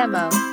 Demo.